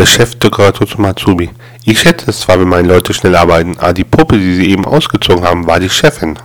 Der Chef deklarierte zum Azubi. Ich schätze es zwar, wenn meine Leute schnell arbeiten, aber die Puppe, die sie eben ausgezogen haben, war die Chefin.